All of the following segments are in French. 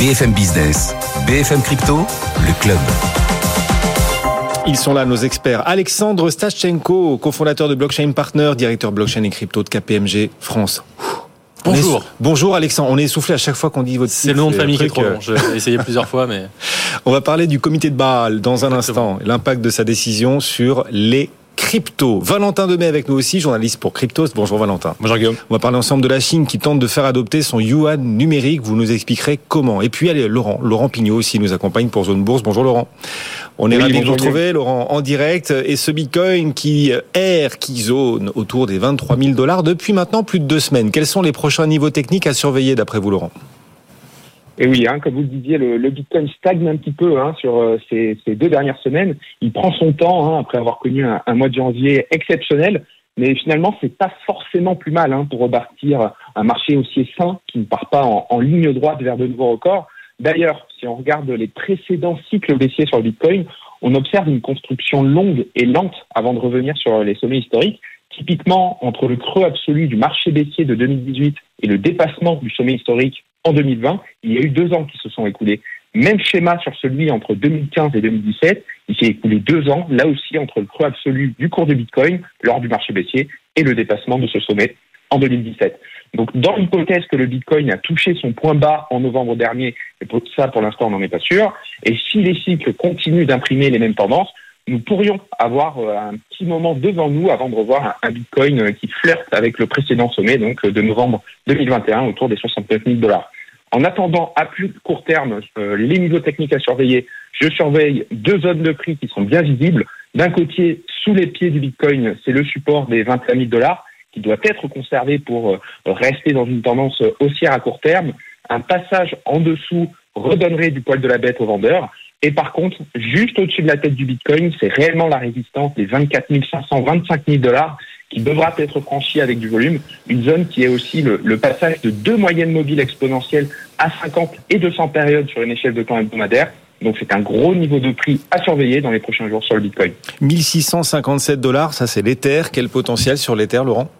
BFM Business, BFM Crypto, le club. Ils sont là, nos experts. Alexandre Stachenko, cofondateur de Blockchain Partner, directeur blockchain et crypto de KPMG France. Bonjour. Bonjour Alexandre. On est essoufflé à chaque fois qu'on dit votre C'est le nom de famille qui est trop long. J'ai essayé plusieurs fois, mais. On va parler du comité de Bâle dans un instant. L'impact de sa décision sur les crypto. Valentin Demey avec nous aussi, journaliste pour Cryptos. Bonjour Valentin. Bonjour Guillaume. On va parler ensemble de la Chine qui tente de faire adopter son yuan numérique. Vous nous expliquerez comment. Et puis allez, Laurent, Laurent Pignot aussi nous accompagne pour Zone Bourse. Bonjour Laurent. On est ravis ravi de vous retrouver, Laurent, en direct. Et ce Bitcoin qui erre, qui zone autour des 23 000 dollars depuis maintenant plus de deux semaines. Quels sont les prochains niveaux techniques à surveiller d'après vous, Laurent? Et oui, hein, comme vous le disiez, le, le, Bitcoin stagne un petit peu hein, sur euh, ces, ces, deux dernières semaines. Il prend son temps hein, après avoir connu un, mois de janvier exceptionnel, mais finalement, c'est pas forcément plus mal hein, pour rebâtir un marché aussi sain qui ne part pas en, en ligne droite vers de nouveaux records. D'ailleurs, si on regarde les précédents cycles baissiers sur le Bitcoin, on observe une construction longue et lente avant de revenir sur les sommets historiques. Typiquement, entre le creux absolu du marché baissier de 2018 et le dépassement du sommet historique en 2020, il y a eu deux ans qui se sont écoulés. Même schéma sur celui entre 2015 et 2017. Il s'est écoulé deux ans, là aussi, entre le creux absolu du cours de Bitcoin lors du marché baissier et le dépassement de ce sommet en 2017. Donc, dans l'hypothèse que le Bitcoin a touché son point bas en novembre dernier, et pour ça, pour l'instant, on n'en est pas sûr, et si les cycles continuent d'imprimer les mêmes tendances, nous pourrions avoir euh, un petit moment devant nous avant de revoir un Bitcoin qui flirte avec le précédent sommet, donc de novembre 2021, autour des 69 000 dollars. En attendant, à plus court terme, euh, les niveaux techniques à surveiller, je surveille deux zones de prix qui sont bien visibles. D'un côté, sous les pieds du Bitcoin, c'est le support des 21 000 dollars qui doit être conservé pour euh, rester dans une tendance haussière à court terme. Un passage en dessous redonnerait du poil de la bête aux vendeurs. Et par contre, juste au-dessus de la tête du Bitcoin, c'est réellement la résistance des 24 500, 25 000 dollars qui devra être franchie avec du volume. Une zone qui est aussi le, le, passage de deux moyennes mobiles exponentielles à 50 et 200 périodes sur une échelle de temps hebdomadaire. Donc c'est un gros niveau de prix à surveiller dans les prochains jours sur le Bitcoin. 1657 dollars, ça c'est l'Ether. Quel potentiel sur l'Ether, Laurent?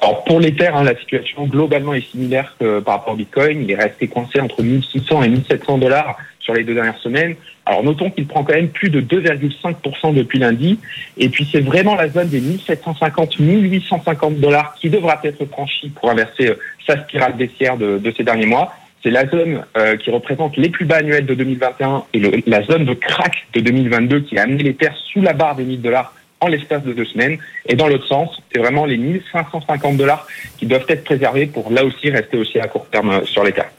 Alors pour l'Ether, hein, la situation globalement est similaire que par rapport au Bitcoin. Il est resté coincé entre 1600 et 1700 dollars sur les deux dernières semaines. Alors notons qu'il prend quand même plus de 2,5% depuis lundi. Et puis c'est vraiment la zone des 1750, 1850 dollars qui devra être franchie pour inverser euh, sa spirale baissière de, ces derniers mois. C'est la zone euh, qui représente les plus bas annuels de 2021 et la zone de crack de 2022 qui a amené les terres sous la barre des 1000 dollars en l'espace de deux semaines. Et dans l'autre sens, c'est vraiment les 1550 dollars qui doivent être préservés pour là aussi rester aussi à court terme euh, sur les terres.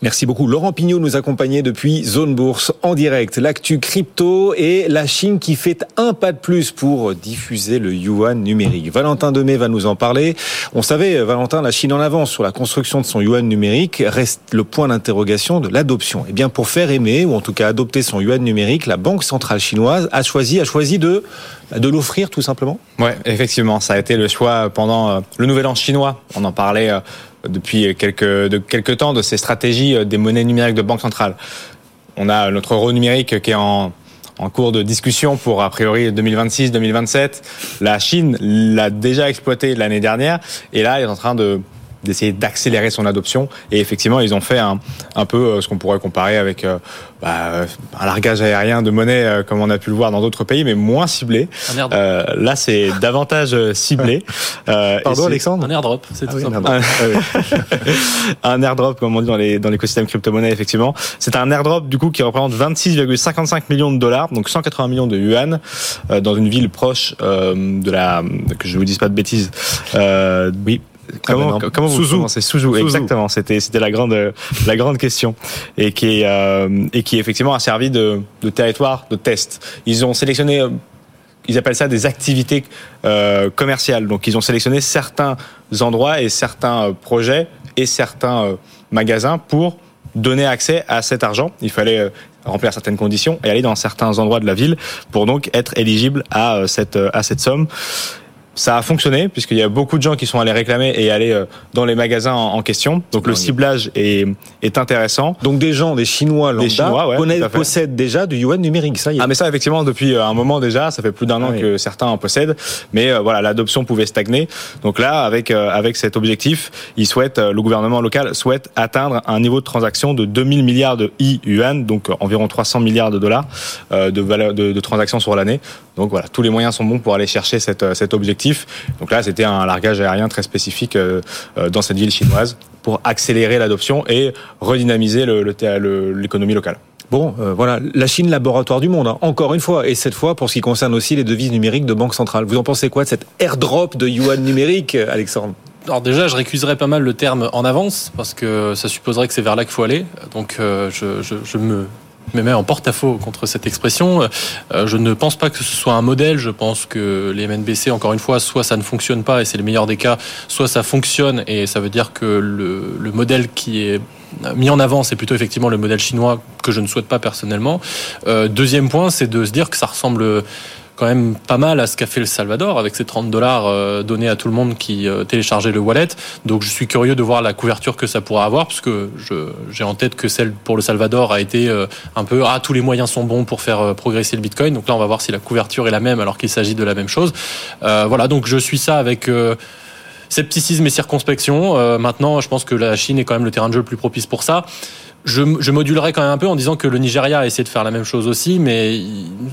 Merci beaucoup. Laurent Pignot nous accompagnait depuis Zone Bourse en direct. L'actu crypto et la Chine qui fait un pas de plus pour diffuser le yuan numérique. Valentin Demey va nous en parler. On savait, Valentin, la Chine en avance sur la construction de son yuan numérique. Reste le point d'interrogation de l'adoption. Eh bien, pour faire aimer, ou en tout cas adopter son yuan numérique, la Banque centrale chinoise a choisi, a choisi de, de l'offrir tout simplement. Ouais, effectivement. Ça a été le choix pendant euh, le nouvel an chinois. On en parlait euh, depuis quelques, de quelques temps de ces stratégies euh, des monnaies numériques de banque centrale. On a notre euro numérique qui est en, en cours de discussion pour a priori 2026-2027. La Chine l'a déjà exploité l'année dernière et là, elle est en train de d'essayer d'accélérer son adoption. Et effectivement, ils ont fait un, un peu euh, ce qu'on pourrait comparer avec euh, bah, un largage aérien de monnaie, euh, comme on a pu le voir dans d'autres pays, mais moins ciblé. Un euh, là, c'est davantage ciblé. Euh, Pardon, Alexandre Un airdrop, c'est ah tout oui, simplement. un un airdrop, comme on dit dans les dans l'écosystème crypto-monnaie, effectivement. C'est un airdrop du coup qui représente 26,55 millions de dollars, donc 180 millions de yuan, euh, dans une ville proche euh, de la que je vous dise pas de bêtises. Euh, oui. Comment, Ah comment vous Suzhou, Suzhou. exactement. C'était c'était la grande la grande question et qui est euh, et qui effectivement a servi de, de territoire de test. Ils ont sélectionné euh, ils appellent ça des activités euh, commerciales. Donc ils ont sélectionné certains endroits et certains euh, projets et certains euh, magasins pour donner accès à cet argent. Il fallait remplir certaines conditions et aller dans certains endroits de la ville pour donc être éligible à cette à cette somme. Ça a fonctionné puisqu'il y a beaucoup de gens qui sont allés réclamer et aller euh, dans les magasins en, question. Donc le ciblage est, est intéressant. Donc des gens, des Chinois lambda, des Chinois, ouais, possèdent déjà du yuan numérique, ça y est. Ah mais ça effectivement depuis euh, un moment déjà, ça fait plus d'un an ah que certains en possèdent, mais euh, voilà l'adoption pouvait stagner. Donc là avec avec cet objectif, il souhaite le gouvernement local souhaite atteindre un niveau de transaction de 2000 milliards de yuan, donc environ 300 milliards de dollars de valeur de, de transactions sur l'année. Donc voilà, tous les moyens sont bons pour aller chercher cet, cet objectif donc là, c'était un largage aérien très spécifique euh, euh, dans cette ville chinoise pour accélérer l'adoption et redynamiser l'économie locale. Bon, euh, voilà, la Chine laboratoire du monde, hein. encore une fois, et cette fois pour ce qui concerne aussi les devises numériques de banque centrale. Vous en pensez quoi de cette airdrop de yuan numérique, Alexandre? Alors déjà, je récuserais pas mal le terme en avance parce que ça supposerait que c'est vers là qu'il faut aller. Donc je, je me me met en porte-à-faux contre cette expression. Euh, je ne pense pas que ce soit un modèle. Je pense que les MNBC, encore une fois, soit ça ne fonctionne pas et c'est le meilleur des cas, soit ça fonctionne et ça veut dire que le, le modèle qui est mis en avant, c'est plutôt effectivement le modèle chinois que je ne souhaite pas personnellement. Euh, deuxième point, c'est de se dire que ça ressemble quand même pas mal à ce qu'a fait le Salvador avec ses 30 dollars euh, donnés à tout le monde qui euh, téléchargeait le wallet. Donc je suis curieux de voir la couverture que ça pourra avoir parce que j'ai en tête que celle pour le Salvador a été euh, un peu ah tous les moyens sont bons pour faire progresser le Bitcoin. Donc là on va voir si la couverture est la même alors qu'il s'agit de la même chose. voilà donc je suis ça avec scepticisme et circonspection. maintenant je pense que la Chine est quand même le terrain de jeu le plus propice pour ça. Je, je, modulerai quand même un peu en disant que le Nigeria a essayé de faire la même chose aussi, mais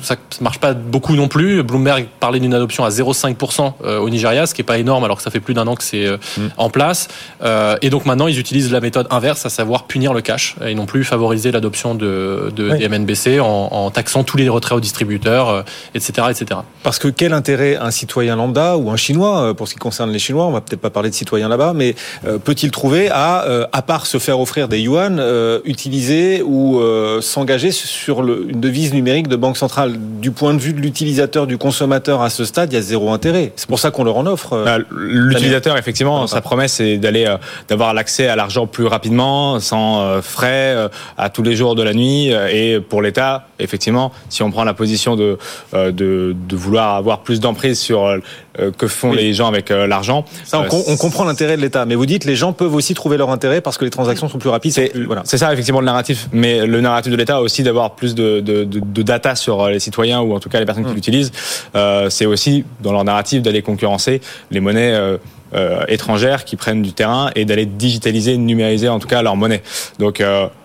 ça ne marche pas beaucoup non plus. Bloomberg parlait d'une adoption à 0,5% euh, au Nigeria, ce qui est pas énorme alors que ça fait plus d'un an que c'est euh, mm. en place. Euh, et donc maintenant, ils utilisent la méthode inverse, à savoir punir le cash et non plus favoriser l'adoption de, de des MNBC en, en, taxant tous les retraits aux distributeurs, etc., etc. Parce que quel intérêt un citoyen lambda ou un Chinois, pour ce qui concerne les Chinois, on va peut-être pas parler de citoyens là-bas, mais peut-il trouver à, à part se faire offrir des yuan, utiliser ou euh, s'engager sur le, une devise numérique de banque centrale. Du point de vue de l'utilisateur, du consommateur à ce stade, il y a zéro intérêt. C'est pour ça qu'on leur en offre. Euh, bah, l'utilisateur, effectivement, sa promesse c'est d'aller euh, d'avoir l'accès à l'argent plus rapidement, sans frais, à tous les jours de la nuit. Et pour l'État, effectivement, si on prend la position de, de, de vouloir avoir plus d'emprise sur que font les gens avec l'argent. Ça, on, on comprend l'intérêt de l'État, mais vous dites les gens peuvent aussi trouver leur intérêt parce que les transactions sont plus rapides. C'est voilà. ça effectivement le narratif, mais le narratif de l'État aussi d'avoir plus de, de, de, data sur euh, les citoyens ou en tout cas les personnes qui mm. l'utilisent. Euh, c'est aussi dans leur narratif d'aller concurrencer les monnaies. Euh, étrangères qui prennent du terrain et d'aller digitaliser, numériser en tout cas leur monnaie. Donc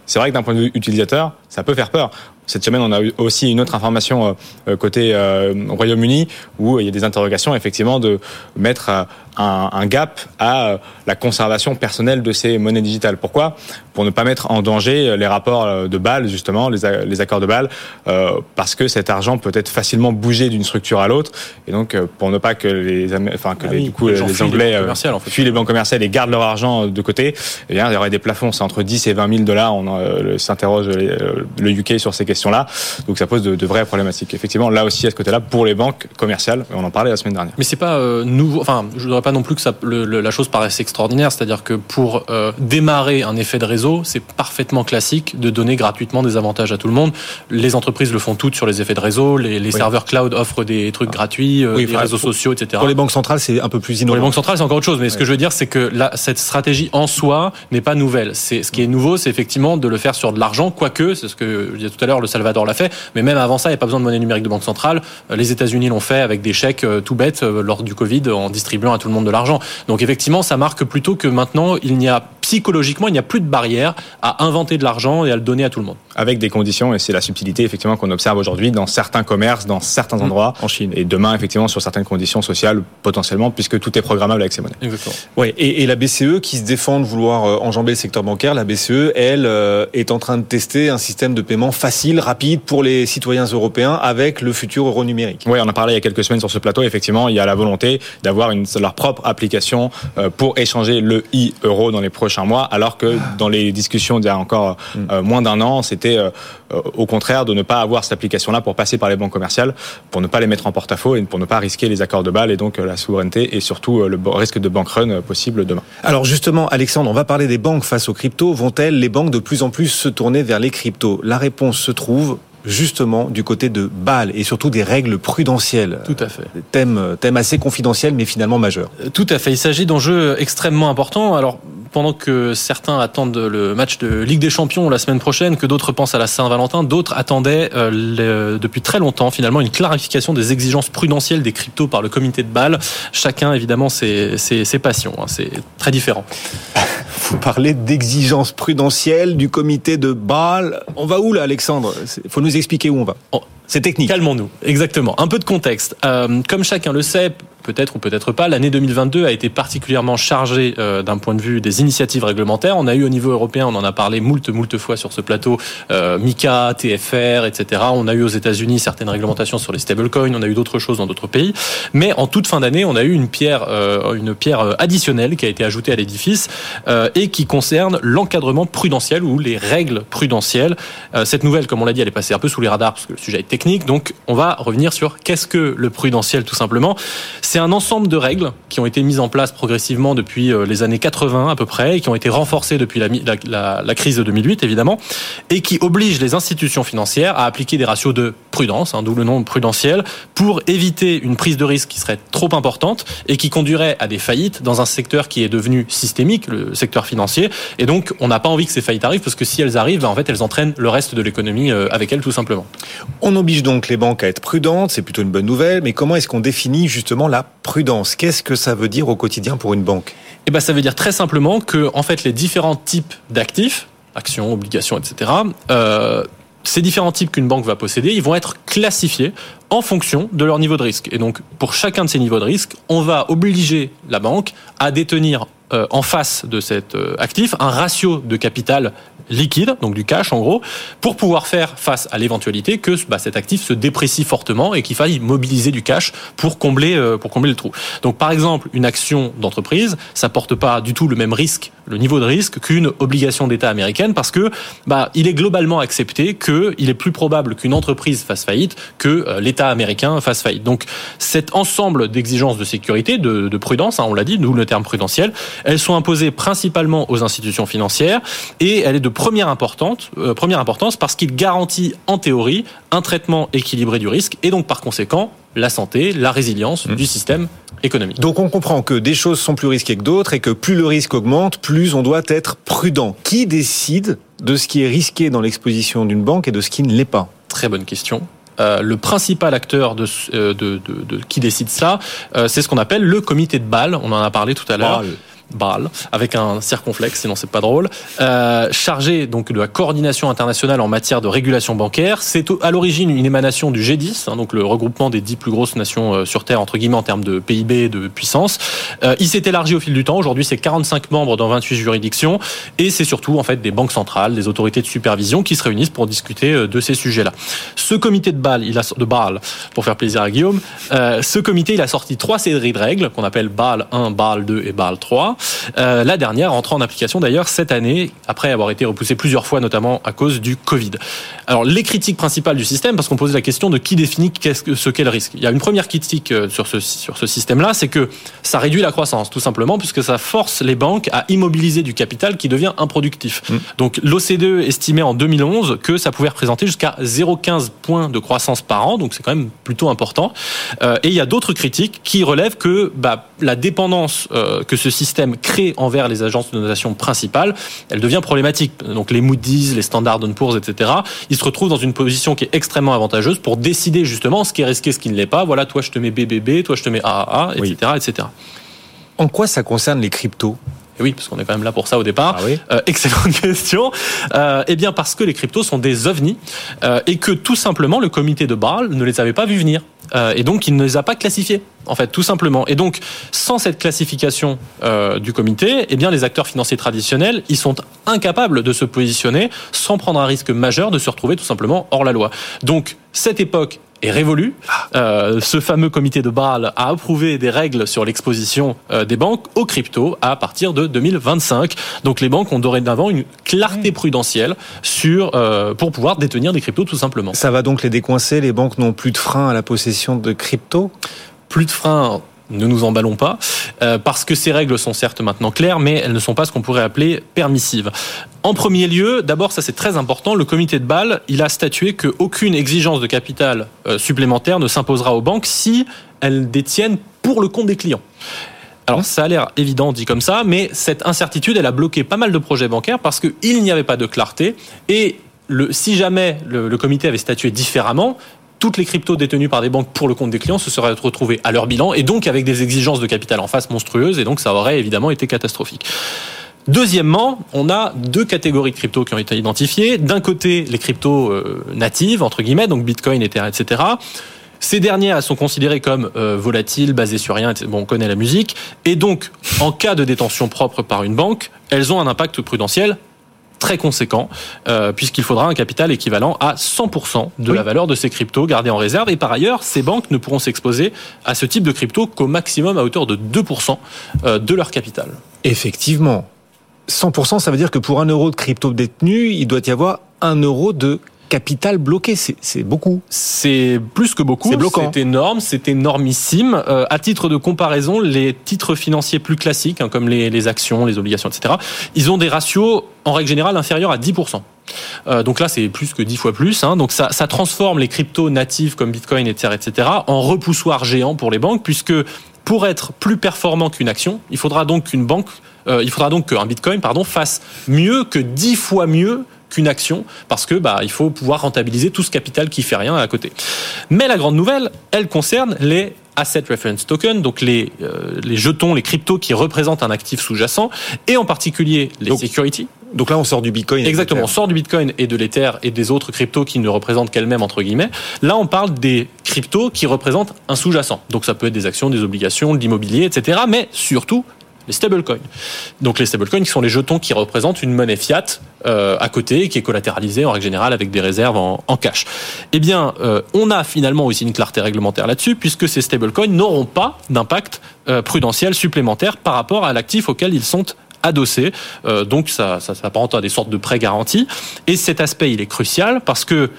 c'est vrai que d'un point de vue utilisateur, ça peut faire peur. Cette semaine, on a eu aussi une autre information côté Royaume-Uni où il y a des interrogations effectivement de mettre un, gap à euh, la conservation personnelle de ces monnaies digitales. Pourquoi? Pour ne pas mettre en danger les rapports euh, de Bâle, justement, les, accords de Bâle, euh, parce que cet argent peut être facilement bougé d'une structure à l'autre, et donc pour ne pas que les, enfin que ah les, du coup, les, Anglais fuient les banques commerciales et gardent leur argent de côté, eh bien, il y aurait des plafonds, c'est entre 10 et 20 000 dollars. On s'interroge le UK sur ces questions-là, donc ça pose de, vraies problématiques. Effectivement, là aussi à ce côté-là, pour les banques commerciales, on en parlait la semaine dernière. Mais c'est pas nouveau. Enfin, je voudrais pas non plus que ça, la chose paraisse extraordinaire. C'est-à-dire que pour euh, démarrer un effet de réseau, c'est parfaitement classique de donner gratuitement des avantages à tout le monde. Les entreprises le font toutes sur les effets de réseau. Les, serveurs cloud offrent des trucs gratuits, euh, les réseaux sociaux, etc. Pour les banques centrales, c'est un peu plus innovant. Pour les banques centrales, encore autre chose. Mais ce que je veux dire, c'est que cette stratégie en soi n'est pas nouvelle. C'est ce qui est nouveau, c'est effectivement de le faire sur de l'argent, quoique, c'est ce que je disais tout à l'heure, le Salvador l'a fait. Mais même avant ça, il n'y a pas besoin de monnaie numérique de banque centrale. Euh, les États-Unis l'ont fait avec des chèques tout bêtes lors du Covid en distribuant à tout le monde de l'argent. Donc effectivement, ça marque plutôt que maintenant, il n'y a psychologiquement, il n'y a plus de barrière à inventer de l'argent et à le donner à tout le monde. Avec des conditions, et c'est la subtilité effectivement qu'on observe aujourd'hui dans certains commerces, dans certains mmh. endroits en Chine. Et demain, effectivement, sur certaines conditions sociales, potentiellement, puisque tout est programmable avec ces monnaies. Exactement. Ouais, et, la BCE qui se défend de vouloir euh, enjamber le secteur bancaire, la BCE, elle, euh, est en train de tester un système de paiement facile, rapide pour les citoyens européens avec le futur euro numérique. Oui, on a parlé il y a quelques semaines sur ce plateau. Effectivement, il y a la volonté d'avoir leur propre application euh, pour échanger le e-euro dans les prochains mois, alors que dans les discussions d'il y a encore mm. moins d'un an, c'était au contraire de ne pas avoir cette application-là pour passer par les banques commerciales, pour ne pas les mettre en porte-à-faux et pour ne pas risquer les accords de balle et donc la souveraineté et surtout le risque de bank run possible demain. Alors justement, Alexandre, on va parler des banques face aux cryptos. Vont-elles, les banques, de plus en plus se tourner vers les cryptos? La réponse se trouve justement du côté de Bâle et surtout des règles prudentielles. Tout à fait. Thème, thème assez confidentiel mais finalement majeur. Tout à fait. Il s'agit d'enjeux extrêmement importants. Alors pendant que certains attendent le match de Ligue des Champions la semaine prochaine, que d'autres pensent à la Saint-Valentin, d'autres attendaient euh, depuis très longtemps finalement une clarification des exigences prudentielles des cryptos par le comité de Bâle. Chacun évidemment ses, ses, ses passions, hein. c'est très différent. Vous parlez d'exigences prudentielles du comité de Bâle. On va où là Alexandre? Il faut nous expliquer où on va. Oh. C'est technique. Calmons-nous. Exactement. Un peu de contexte. Euh, comme chacun le sait, peut-être ou peut-être pas, l'année 2022 a été particulièrement chargée euh, d'un point de vue des initiatives réglementaires. On a eu au niveau européen, on en a parlé moult, moult fois sur ce plateau, euh, MICA, TFR, etc. On a eu aux États-Unis certaines réglementations sur les stablecoins, on a eu d'autres choses dans d'autres pays. Mais en toute fin d'année, on a eu une pierre, euh, une pierre additionnelle qui a été ajoutée à l'édifice et qui concerne l'encadrement prudentiel ou les règles prudentielles. Cette nouvelle, comme on l'a dit, elle est passée un peu sous les radars parce que le sujet est technique. Donc, on va revenir sur qu'est-ce que le prudentiel, tout simplement. C'est un ensemble de règles qui ont été mises en place progressivement depuis euh, les années 80 à peu près et qui ont été renforcées depuis la, crise de 2008 évidemment et qui obligent les institutions financières à appliquer des ratios de prudence, hein, d'où le nom prudentiel, pour éviter une prise de risque qui serait trop importante et qui conduirait à des faillites dans un secteur qui est devenu systémique, le secteur financier. Et donc, on n'a pas envie que ces faillites arrivent parce que si elles arrivent, en fait, elles entraînent le reste de l'économie euh, avec elles, tout simplement. On oblige donc les banques à être prudentes, c'est plutôt une bonne nouvelle. Mais comment est-ce qu'on définit justement la prudence Qu'est-ce que ça veut dire au quotidien pour une banque? Eh ben, ça veut dire très simplement que, en fait, les différents types d'actifs actions, obligations, etc. Euh, ces différents types qu'une banque va posséder, ils vont être classifiés en fonction de leur niveau de risque. Et donc, pour chacun de ces niveaux de risque, on va obliger la banque à détenir euh, en face de cet euh, actif un ratio de capital liquide, donc du cash en gros, pour pouvoir faire face à l'éventualité que bah, cet actif se déprécie fortement et qu'il faille mobiliser du cash pour combler, euh, pour combler le trou. Donc par exemple, une action d'entreprise, ça porte pas du tout le même risque, le niveau de risque qu'une obligation d'État américaine parce que bah, il est globalement accepté qu'il est plus probable qu'une entreprise fasse faillite que l'État américain fasse faillite. Donc cet ensemble d'exigences de sécurité, de, de prudence, hein, on l'a dit, d'où le terme prudentiel, elles sont imposées principalement aux institutions financières et elle est de première, importante, euh, première importance parce qu'il garantit en théorie un traitement équilibré du risque et donc par conséquent la santé, la résilience mmh. du système économique. Donc on comprend que des choses sont plus risquées que d'autres et que plus le risque augmente, plus on doit être prudent. Qui décide de ce qui est risqué dans l'exposition d'une banque et de ce qui ne l'est pas? Très bonne question. Euh, le principal acteur de, de, de, de, qui décide ça, euh, c'est ce qu'on appelle le comité de Bâle. On en a parlé tout à l'heure. Bâle, avec un circonflexe, sinon c'est pas drôle, euh, chargé donc de la coordination internationale en matière de régulation bancaire. C'est à l'origine une émanation du G10, hein, donc le regroupement des dix plus grosses nations euh, sur Terre, entre guillemets, en termes de PIB, de puissance. Euh, il s'est élargi au fil du temps. Aujourd'hui, c'est 45 membres dans 28 juridictions. Et c'est surtout, en fait, des banques centrales, des autorités de supervision qui se réunissent pour discuter euh, de ces sujets-là. Ce comité de Bâle, il a, de Bâle, pour faire plaisir à Guillaume, euh, ce comité, il a sorti trois séries de règles qu'on appelle Bâle 1, Bâle 2 et Bâle 3. Euh, la dernière entrant en application d'ailleurs cette année, après avoir été repoussée plusieurs fois, notamment à cause du Covid. Alors les critiques principales du système, parce qu'on posait la question de qui définit ce qu'est le risque. Il y a une première critique euh, sur ce, sur ce système-là, c'est que ça réduit la croissance, tout simplement, puisque ça force les banques à immobiliser du capital qui devient improductif. Mmh. Donc l'OCDE estimait en 2011 que ça pouvait représenter jusqu'à 0,15 points de croissance par an, donc c'est quand même plutôt important. Euh, et il y a d'autres critiques qui relèvent que bah, la dépendance euh, que ce système crée envers les agences de notation principales, elle devient problématique. Donc les Moody's, les Standard Poor's, etc., ils se retrouvent dans une position qui est extrêmement avantageuse pour décider justement ce qui est risqué, ce qui ne l'est pas. Voilà, toi je te mets BBB, toi je te mets AAA, etc., oui. etc. En quoi ça concerne les cryptos? Et oui, parce qu'on est quand même là pour ça au départ. Ah oui euh, excellente question. Euh, eh bien, parce que les cryptos sont des ovnis euh, et que tout simplement le comité de Bâle ne les avait pas vus venir. Euh, et donc, il ne les a pas classifiés, en fait, tout simplement. Et donc, sans cette classification euh, du comité, eh bien, les acteurs financiers traditionnels, ils sont incapables de se positionner sans prendre un risque majeur de se retrouver tout simplement hors la loi. Donc, cette époque est révolue. Euh, ce fameux comité de Bâle a approuvé des règles sur l'exposition euh, des banques aux cryptos à partir de 2025. Donc les banques ont dorénavant une clarté prudentielle sur euh, pour pouvoir détenir des cryptos tout simplement. Ça va donc les décoincer. Les banques n'ont plus de frein à la possession de cryptos? Plus de frein ne nous emballons pas, euh, parce que ces règles sont certes maintenant claires, mais elles ne sont pas ce qu'on pourrait appeler permissives. En premier lieu, d'abord, ça c'est très important, le comité de Bâle, il a statué qu'aucune exigence de capital euh, supplémentaire ne s'imposera aux banques si elles détiennent pour le compte des clients. Alors ça a l'air évident dit comme ça, mais cette incertitude, elle a bloqué pas mal de projets bancaires parce qu'il n'y avait pas de clarté. Et si jamais le comité avait statué différemment, toutes les cryptos détenues par des banques pour le compte des clients se seraient retrouvées à leur bilan et donc avec des exigences de capital en face monstrueuses et donc ça aurait évidemment été catastrophique. Deuxièmement, on a deux catégories de cryptos qui ont été identifiées. D'un côté, les cryptos euh, natives, entre guillemets, donc Bitcoin, etc. Ces dernières, sont considérées comme euh, volatiles, basées sur rien. Bon, on connaît la musique. Et donc, en cas de détention propre par une banque, elles ont un impact prudentiel très conséquent, euh, puisqu'il faudra un capital équivalent à 100% de Oui. la valeur de ces cryptos gardés en réserve. Et par ailleurs, ces banques ne pourront s'exposer à ce type de crypto qu'au maximum à hauteur de 2% euh, de leur capital. Effectivement. 100%, ça veut dire que pour un euro de crypto détenu, il doit y avoir un euro de capital bloqué. C'est beaucoup. C'est plus que beaucoup. C'est bloquant. C'est énorme, c'est énormissime. Euh, à titre de comparaison, les titres financiers plus classiques, hein, comme les, les actions, les obligations, etc., ils ont des ratios en règle générale inférieurs à 10%. Euh, donc là, c'est plus que 10 fois plus. Hein. Donc ça, ça transforme les cryptos natifs comme Bitcoin, etc., etc., en repoussoir géant pour les banques, puisque pour être plus performant qu'une action, il faudra donc qu'une banque, euh, il faudra donc qu'un Bitcoin, pardon, fasse mieux que 10 fois mieux qu'une action parce que bah il faut pouvoir rentabiliser tout ce capital qui fait rien à côté. Mais la grande nouvelle, elle concerne les asset reference tokens, donc les euh, les jetons, les cryptos qui représentent un actif sous-jacent et en particulier les Donc, securities. Donc là, on sort du Bitcoin. Exactement, on sort du Bitcoin et de l'Ether et des autres cryptos qui ne représentent qu'elles-mêmes entre guillemets. Là, on parle des cryptos qui représentent un sous-jacent. Donc ça peut être des actions, des obligations, de l'immobilier, etc. Mais surtout les stablecoins. Donc les stablecoins qui sont les jetons qui représentent une monnaie fiat euh, à côté, qui est collatéralisée en règle générale avec des réserves en, cash. Eh bien, euh, on a finalement aussi une clarté réglementaire là-dessus, puisque ces stablecoins n'auront pas d'impact euh, prudentiel supplémentaire par rapport à l'actif auquel ils sont adossés. Donc ça, ça s'apparente à des sortes de prêts garantis. Et cet aspect, il est crucial parce que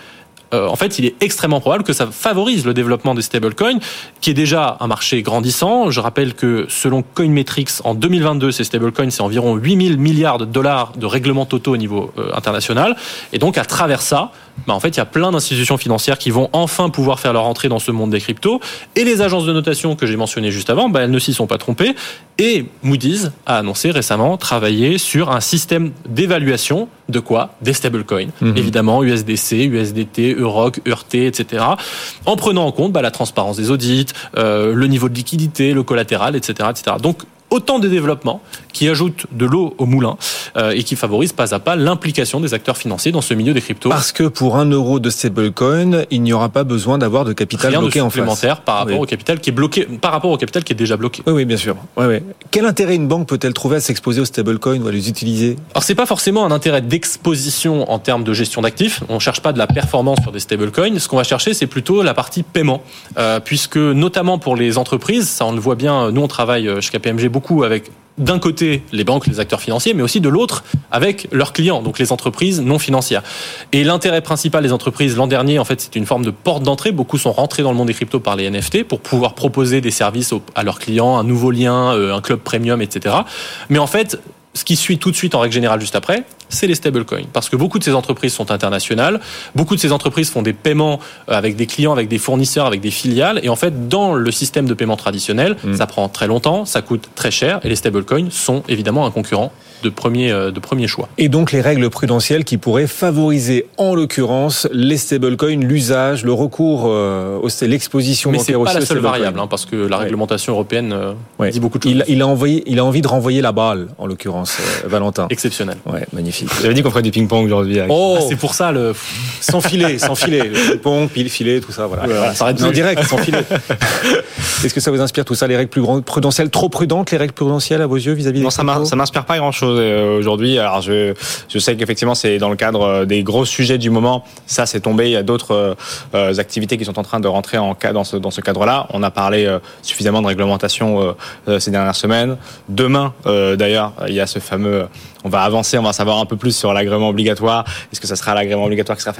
euh, en fait, il est extrêmement probable que ça favorise le développement des stablecoins, qui est déjà un marché grandissant. Je rappelle que selon Coinmetrics, en 2022, ces stablecoins, c'est environ 8000 milliards de dollars de règlements totaux au niveau euh, international. Et donc, à travers ça, bah, en fait, il y a plein d'institutions financières qui vont enfin pouvoir faire leur entrée dans ce monde des cryptos. Et les agences de notation que j'ai mentionnées juste avant, bah, elles ne s'y sont pas trompées. Et Moody's a annoncé récemment travailler sur un système d'évaluation de quoi? Des stablecoins. Mhm. Évidemment, USDC, USDT, EUROC, EURT, etc. En prenant en compte bah, la transparence des audits, euh, le niveau de liquidité, le collatéral, etc. etc. Donc, autant de développements qui ajoutent de l'eau au moulin euh, et qui favorisent pas à pas l'implication des acteurs financiers dans ce milieu des cryptos. Parce que pour un euro de stablecoin, il n'y aura pas besoin d'avoir de capital Rien de bloqué en face. supplémentaire par rapport Oui. au capital qui est bloqué, par rapport au capital qui est déjà bloqué. Oui, oui, bien sûr. Ouais, ouais. Quel intérêt une banque peut-elle trouver à s'exposer aux stablecoins ou à les utiliser? Alors c'est pas forcément un intérêt d'exposition en termes de gestion d'actifs. On cherche pas de la performance sur des stablecoins. Ce qu'on va chercher, c'est plutôt la partie paiement, Euh, puisque notamment pour les entreprises, ça on le voit bien. Nous on travaille euh, chez KPMG beaucoup avec d'un côté les banques, les acteurs financiers, mais aussi de l'autre avec leurs clients, donc les entreprises non financières. Et l'intérêt principal des entreprises l'an dernier, en fait, c'est une forme de porte d'entrée. Beaucoup sont rentrés dans le monde des cryptos par les NFT pour pouvoir proposer des services à leurs clients, un nouveau lien, euh, un club premium, etc. Mais en fait, ce qui suit tout de suite en règle générale juste après, c'est les stablecoins. Parce que beaucoup de ces entreprises sont internationales, beaucoup de ces entreprises font des paiements euh, avec des clients, avec des fournisseurs, avec des filiales. Et en fait, dans le système de paiement traditionnel, Mm. ça prend très longtemps, ça coûte très cher. Et les stablecoins sont évidemment un concurrent de premier, euh, de premier choix. Et donc les règles prudentielles qui pourraient favoriser, en l'occurrence, les stablecoins, l'usage, le recours, euh, au- l'exposition Mais c'est pas aussi la seule variable, hein, parce que la Ouais. réglementation européenne euh, Ouais. dit beaucoup de choses. Il, il a envoyé, il a envie de renvoyer la balle, en l'occurrence, euh, Valentin. Exceptionnel. Ouais, magnifique. J'avais dit qu'on ferait du ping-pong aujourd'hui. avec- Oh, Ah, c'est pour ça le. sans filet, sans filet, le ping pile filet, tout ça, voilà. Voilà, ça arrête en de- direct, sans filet. Est-ce que ça vous inspire tout ça, les règles plus grandes, prudentielles, trop prudentes, les règles prudentielles à vos yeux vis-à-vis des Non, ça m'inspire pas grand chose aujourd'hui. Alors je, je sais qu'effectivement c'est dans le cadre euh, des gros sujets du moment. Ça c'est tombé. Il y a d'autres euh, euh, activités qui sont en train de rentrer en cas dans ce dans ce cadre-là. On a parlé euh, suffisamment de réglementation euh, euh, ces dernières semaines. Demain euh, d'ailleurs il y a ce fameux On va avancer, on va savoir un peu plus sur l'agrément obligatoire. Est-ce que ça sera l'agrément obligatoire qui sera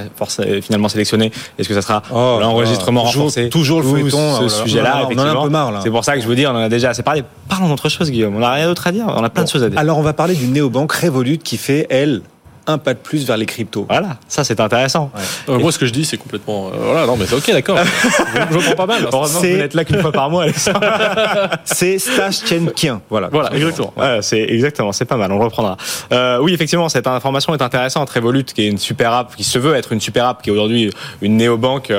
finalement sélectionné? Est-ce que ça sera oh, l'enregistrement renforcé? Toujours le feuilleton. Ce oh sujet-là, on en a un peu marre. C'est pour ça que je vous dis, on en a déjà assez parlé. Parlons d'autre chose, Guillaume. On n'a rien d'autre à dire. On a plein de choses à dire. Alors, on va parler d'une néobanque Revolut qui fait, elle, un pas de plus vers les cryptos. Voilà, ça c'est intéressant. Euh, moi, ce que je dis, c'est complètement. Euh, voilà, non, mais c'est ok, d'accord. je, je pas mal. Heureusement que vous n'êtes là qu'une fois par mois. c'est Stash Chen Voilà, voilà, exactement. c'est exactement, c'est pas mal. On le reprendra. Euh, oui, effectivement, cette information est intéressante. Revolut, qui est une super app, qui se veut être une super app, qui est aujourd'hui une néobanque,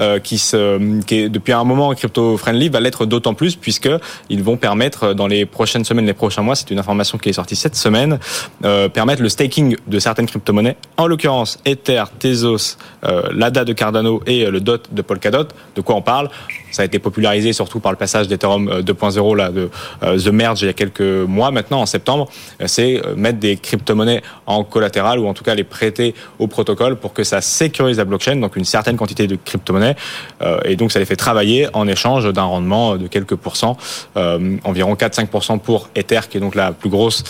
euh, qui se, qui est depuis un moment crypto friendly, va l'être d'autant plus puisque ils vont permettre dans les prochaines semaines, les prochains mois, c'est une information qui est sortie cette semaine, euh, permettre le staking de certaines crypto-monnaies, en l'occurrence Ether, Tezos, euh, l'ADA de Cardano et euh, le DOT de Polkadot. De quoi on parle? Ça a été popularisé surtout par le passage d'Ethereum 2.0 euh, là de The Merge il y a quelques mois maintenant en septembre. C'est mettre des crypto-monnaies en collatéral ou en tout cas les prêter au protocole pour que ça sécurise la blockchain, donc une certaine quantité de crypto-monnaies. Et donc ça les fait travailler en échange d'un rendement de quelques pourcents, environ 4-5% pour Ether qui est donc la plus grosse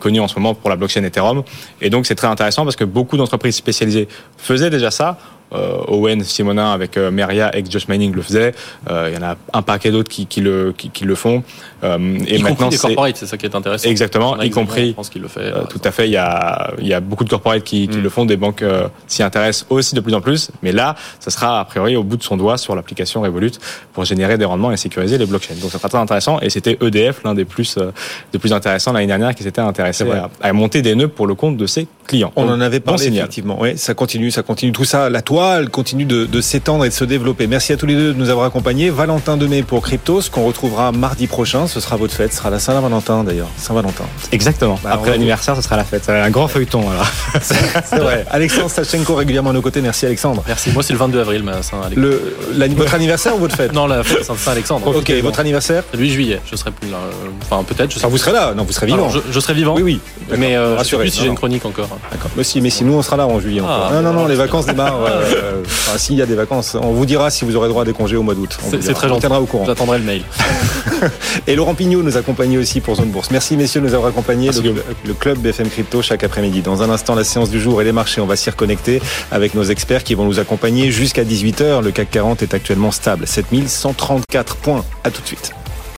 connue en ce moment pour la blockchain Ethereum. Et donc c'est très intéressant parce que beaucoup d'entreprises spécialisées faisaient déjà ça Owen Simonin avec euh, Meria ex Just Mining le faisait. Euh, il y en a un paquet d'autres qui, qui, le, qui, qui, le font. Euh, et y maintenant, c'est corporates, c'est ça qui est intéressant. Exactement, y compris. Je pense qu'il le fait. Euh, tout à fait. Il y a, il y a beaucoup de corporates qui, qui mm. le font. Des banques s'y intéressent aussi de plus en plus. Mais là, ça sera a priori au bout de son doigt sur l'application Revolut pour générer des rendements et sécuriser les blockchains. Donc ça sera très intéressant. Et c'était EDF, l'un des plus, des plus intéressants l'année dernière, qui s'était intéressé à, à, monter des nœuds pour le compte de ses clients. On en avait parlé effectivement. Oui, ça continue, ça continue. Tout ça, la toile continue de, de s'étendre et de se développer. Merci à tous les deux de nous avoir accompagnés. Valentin Demey pour Cryptos, qu'on retrouvera mardi prochain. Ce sera votre fête. Ce sera la Saint-Valentin d'ailleurs. Saint-Valentin. Exactement. Bah, Après l'anniversaire, ce sera la fête. Un grand feuilleton. C'est vrai. Alexandre Stachenko régulièrement à nos côtés. Merci Alexandre. Merci. Moi, c'est le 22 avril, ma Saint-Alexandre. votre anniversaire ou votre fête? Non, la fête Saint-Alexandre. Ok, votre anniversaire? Le 8 juillet. Je serai plus là. Enfin, peut-être. Enfin, vous serez là? Non, vous serez vivant. je, serai vivant. Oui, oui. Mais euh, je sais plus si j'ai une chronique encore. D'accord. Mais si, mais si, nous, on sera là en juillet. Ah, non, non, non, les vacances démarrent. Euh, enfin, s'il y a des vacances, on vous dira si vous aurez droit à des congés au mois d'août. C'est très gentil. On tiendra au courant. J'attendrai le mail. Et Laurent Pignot nous accompagne aussi pour Zone Bourse. Merci messieurs de nous avoir accompagnés. Le, le, club BFM Crypto chaque après-midi. Dans un instant, la séance du jour et les marchés. On va s'y reconnecter avec nos experts qui vont nous accompagner jusqu'à 18h. Le CAC 40 est actuellement stable. 7134 points. À tout de suite.